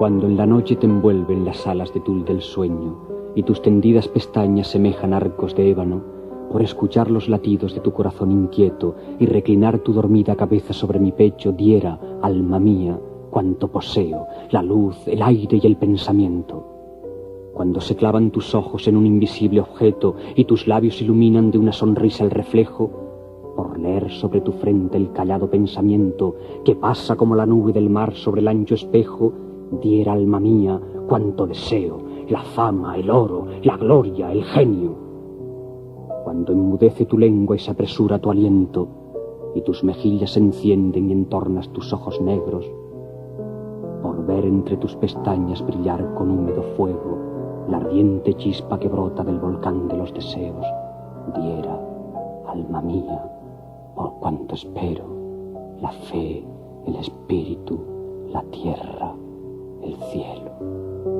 Cuando en la noche te envuelven las alas de tul del sueño y tus tendidas pestañas semejan arcos de ébano, por escuchar los latidos de tu corazón inquieto y reclinar tu dormida cabeza sobre mi pecho, diera, alma mía, cuanto poseo, la luz, el aire y el pensamiento. Cuando se clavan tus ojos en un invisible objeto y tus labios iluminan de una sonrisa el reflejo, por leer sobre tu frente el callado pensamiento que pasa como la nube del mar sobre el ancho espejo, diera alma mía cuanto deseo, la fama, el oro, la gloria, el genio. Cuando enmudece tu lengua y se apresura tu aliento, y tus mejillas se encienden y entornas tus ojos negros, por ver entre tus pestañas brillar con húmedo fuego la ardiente chispa que brota del volcán de los deseos, diera, alma mía, por cuanto espero, la fe, el espíritu, la tierra, el cielo.